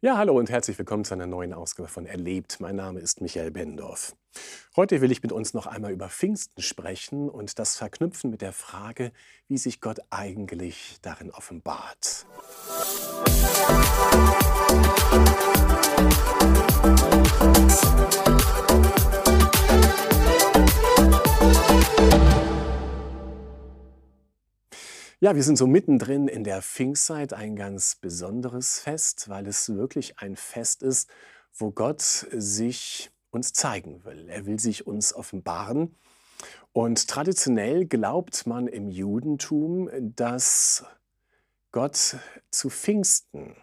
Ja, hallo und herzlich willkommen zu einer neuen Ausgabe von Erlebt. Mein Name ist Michael Bendorf. Heute will ich mit uns noch einmal über Pfingsten sprechen und das verknüpfen mit der Frage, wie sich Gott eigentlich darin offenbart. Ja, wir sind so mittendrin in der Pfingstzeit, ein ganz besonderes Fest, weil es wirklich ein Fest ist, wo Gott sich uns zeigen will. Er will sich uns offenbaren. Und traditionell glaubt man im Judentum, dass Gott zu Pfingsten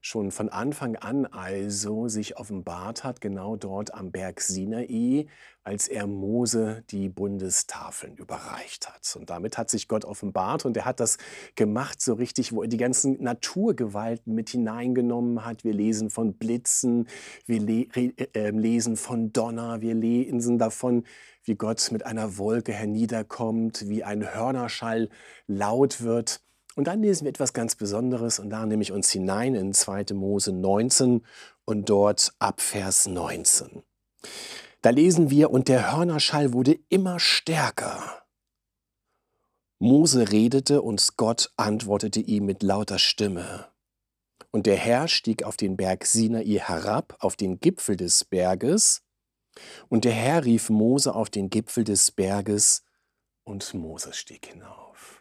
schon von Anfang an also sich offenbart hat, genau dort am Berg Sinai, als er Mose die Bundestafeln überreicht hat. Und damit hat sich Gott offenbart und er hat das gemacht so richtig, wo er die ganzen Naturgewalten mit hineingenommen hat. Wir lesen von Blitzen, wir le äh, lesen von Donner, wir lesen davon, wie Gott mit einer Wolke herniederkommt, wie ein Hörnerschall laut wird. Und dann lesen wir etwas ganz Besonderes und da nehme ich uns hinein in 2. Mose 19 und dort ab Vers 19. Da lesen wir, und der Hörnerschall wurde immer stärker. Mose redete und Gott antwortete ihm mit lauter Stimme. Und der Herr stieg auf den Berg Sinai herab, auf den Gipfel des Berges. Und der Herr rief Mose auf den Gipfel des Berges, und Mose stieg hinauf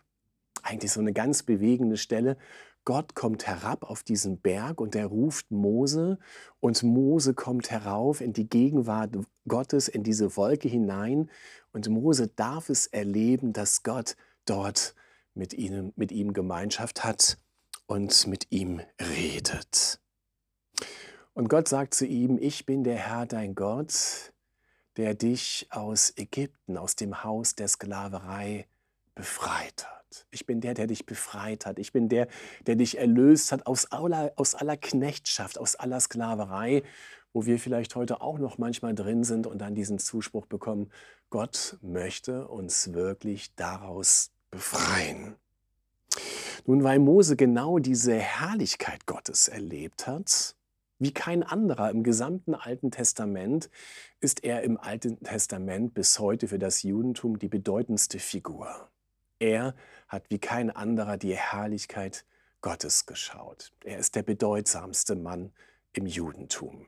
eigentlich so eine ganz bewegende Stelle. Gott kommt herab auf diesen Berg und er ruft Mose und Mose kommt herauf in die Gegenwart Gottes, in diese Wolke hinein und Mose darf es erleben, dass Gott dort mit, ihnen, mit ihm Gemeinschaft hat und mit ihm redet. Und Gott sagt zu ihm, ich bin der Herr dein Gott, der dich aus Ägypten, aus dem Haus der Sklaverei befreit hat. Ich bin der, der dich befreit hat. Ich bin der, der dich erlöst hat aus aller, aus aller Knechtschaft, aus aller Sklaverei, wo wir vielleicht heute auch noch manchmal drin sind und dann diesen Zuspruch bekommen, Gott möchte uns wirklich daraus befreien. Nun, weil Mose genau diese Herrlichkeit Gottes erlebt hat, wie kein anderer im gesamten Alten Testament, ist er im Alten Testament bis heute für das Judentum die bedeutendste Figur. Er hat wie kein anderer die Herrlichkeit Gottes geschaut. Er ist der bedeutsamste Mann im Judentum.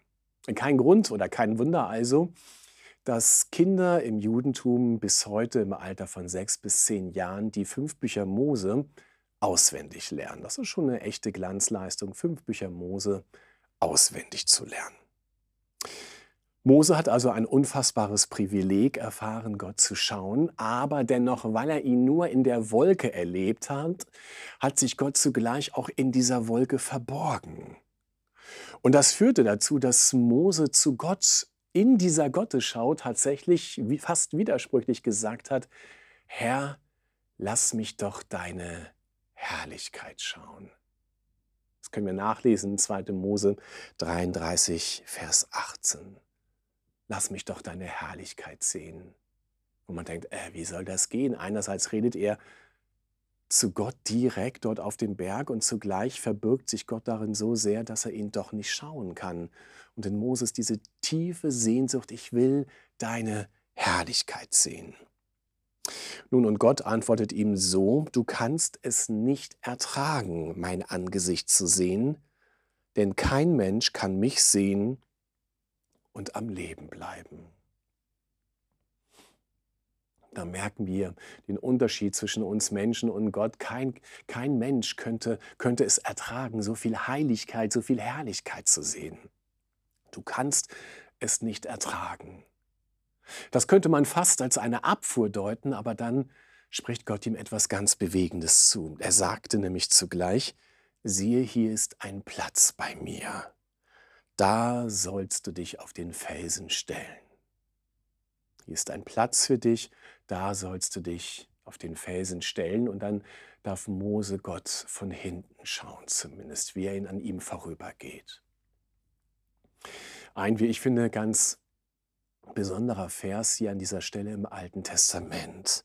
Kein Grund oder kein Wunder also, dass Kinder im Judentum bis heute im Alter von sechs bis zehn Jahren die fünf Bücher Mose auswendig lernen. Das ist schon eine echte Glanzleistung, fünf Bücher Mose auswendig zu lernen. Mose hat also ein unfassbares Privileg erfahren, Gott zu schauen, aber dennoch, weil er ihn nur in der Wolke erlebt hat, hat sich Gott zugleich auch in dieser Wolke verborgen. Und das führte dazu, dass Mose zu Gott in dieser Gottesschau tatsächlich fast widersprüchlich gesagt hat, Herr, lass mich doch deine Herrlichkeit schauen. Das können wir nachlesen, 2. Mose 33, Vers 18 lass mich doch deine Herrlichkeit sehen. Und man denkt, äh, wie soll das gehen? Einerseits redet er zu Gott direkt dort auf dem Berg und zugleich verbirgt sich Gott darin so sehr, dass er ihn doch nicht schauen kann. Und in Moses diese tiefe Sehnsucht, ich will deine Herrlichkeit sehen. Nun, und Gott antwortet ihm so, du kannst es nicht ertragen, mein Angesicht zu sehen, denn kein Mensch kann mich sehen und am Leben bleiben. Da merken wir den Unterschied zwischen uns Menschen und Gott. Kein, kein Mensch könnte, könnte es ertragen, so viel Heiligkeit, so viel Herrlichkeit zu sehen. Du kannst es nicht ertragen. Das könnte man fast als eine Abfuhr deuten, aber dann spricht Gott ihm etwas ganz Bewegendes zu. Er sagte nämlich zugleich, siehe, hier ist ein Platz bei mir da sollst du dich auf den Felsen stellen. Hier ist ein Platz für dich, da sollst du dich auf den Felsen stellen und dann darf Mose Gott von hinten schauen, zumindest wie er ihn an ihm vorübergeht. Ein, wie ich finde, ganz besonderer Vers hier an dieser Stelle im Alten Testament.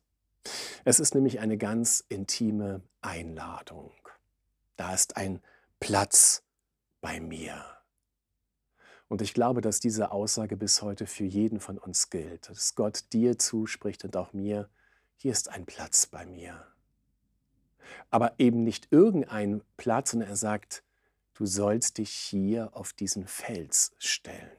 Es ist nämlich eine ganz intime Einladung. Da ist ein Platz bei mir. Und ich glaube, dass diese Aussage bis heute für jeden von uns gilt, dass Gott dir zuspricht und auch mir, hier ist ein Platz bei mir. Aber eben nicht irgendein Platz, sondern er sagt, du sollst dich hier auf diesen Fels stellen.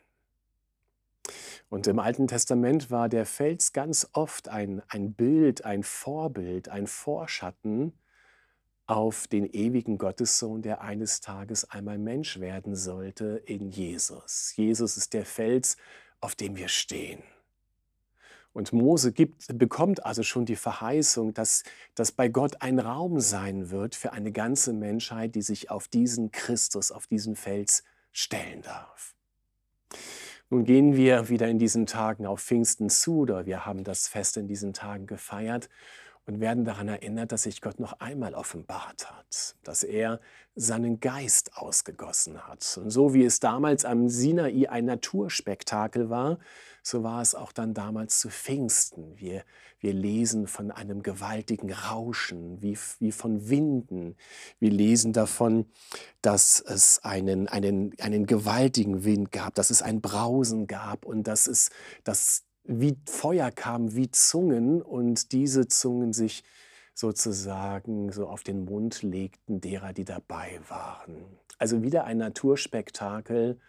Und im Alten Testament war der Fels ganz oft ein, ein Bild, ein Vorbild, ein Vorschatten auf den ewigen Gottessohn, der eines Tages einmal Mensch werden sollte in Jesus. Jesus ist der Fels, auf dem wir stehen. Und Mose gibt, bekommt also schon die Verheißung, dass, dass bei Gott ein Raum sein wird für eine ganze Menschheit, die sich auf diesen Christus, auf diesen Fels stellen darf. Nun gehen wir wieder in diesen Tagen auf Pfingsten zu, oder wir haben das Fest in diesen Tagen gefeiert und werden daran erinnert, dass sich Gott noch einmal offenbart hat, dass er seinen Geist ausgegossen hat. Und so wie es damals am Sinai ein Naturspektakel war, so war es auch dann damals zu Pfingsten. Wir, wir lesen von einem gewaltigen Rauschen, wie, wie von Winden. Wir lesen davon, dass es einen, einen, einen gewaltigen Wind gab, dass es ein Brausen gab und dass es, dass wie Feuer kamen, wie Zungen und diese Zungen sich sozusagen so auf den Mund legten derer, die dabei waren. Also wieder ein Naturspektakel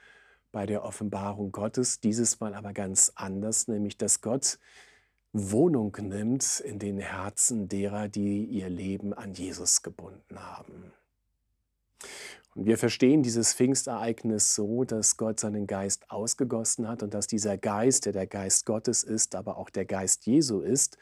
bei der Offenbarung Gottes, dieses Mal aber ganz anders, nämlich dass Gott Wohnung nimmt in den Herzen derer, die ihr Leben an Jesus gebunden haben. Und wir verstehen dieses Pfingstereignis so, dass Gott seinen Geist ausgegossen hat und dass dieser Geist, der der Geist Gottes ist, aber auch der Geist Jesu ist,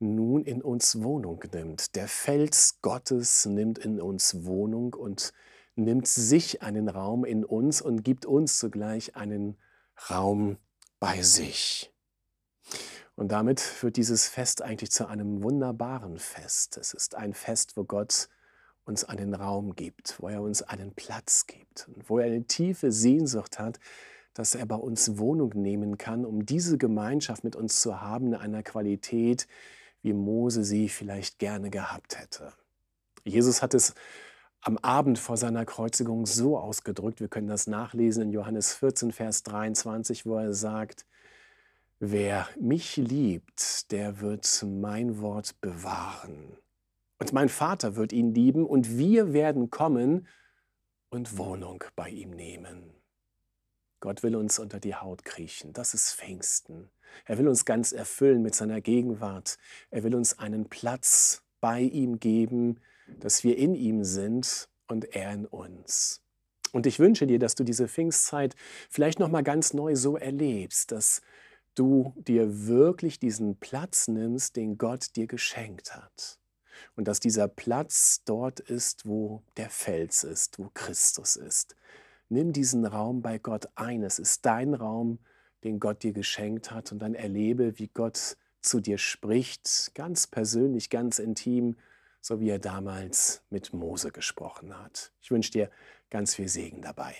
nun in uns Wohnung nimmt. Der Fels Gottes nimmt in uns Wohnung und nimmt sich einen Raum in uns und gibt uns zugleich einen Raum bei sich. Und damit wird dieses Fest eigentlich zu einem wunderbaren Fest. Es ist ein Fest, wo Gott uns einen Raum gibt, wo er uns einen Platz gibt und wo er eine tiefe Sehnsucht hat, dass er bei uns Wohnung nehmen kann, um diese Gemeinschaft mit uns zu haben in einer Qualität, wie Mose sie vielleicht gerne gehabt hätte. Jesus hat es am Abend vor seiner Kreuzigung so ausgedrückt, wir können das nachlesen in Johannes 14, Vers 23, wo er sagt, wer mich liebt, der wird mein Wort bewahren. Und mein Vater wird ihn lieben und wir werden kommen und Wohnung bei ihm nehmen. Gott will uns unter die Haut kriechen. Das ist Pfingsten. Er will uns ganz erfüllen mit seiner Gegenwart. Er will uns einen Platz bei ihm geben, dass wir in ihm sind und er in uns. Und ich wünsche dir, dass du diese Pfingstzeit vielleicht noch mal ganz neu so erlebst, dass du dir wirklich diesen Platz nimmst, den Gott dir geschenkt hat und dass dieser Platz dort ist, wo der Fels ist, wo Christus ist. Nimm diesen Raum bei Gott ein. Es ist dein Raum, den Gott dir geschenkt hat und dann erlebe, wie Gott zu dir spricht, ganz persönlich, ganz intim, so wie er damals mit Mose gesprochen hat. Ich wünsche dir ganz viel Segen dabei.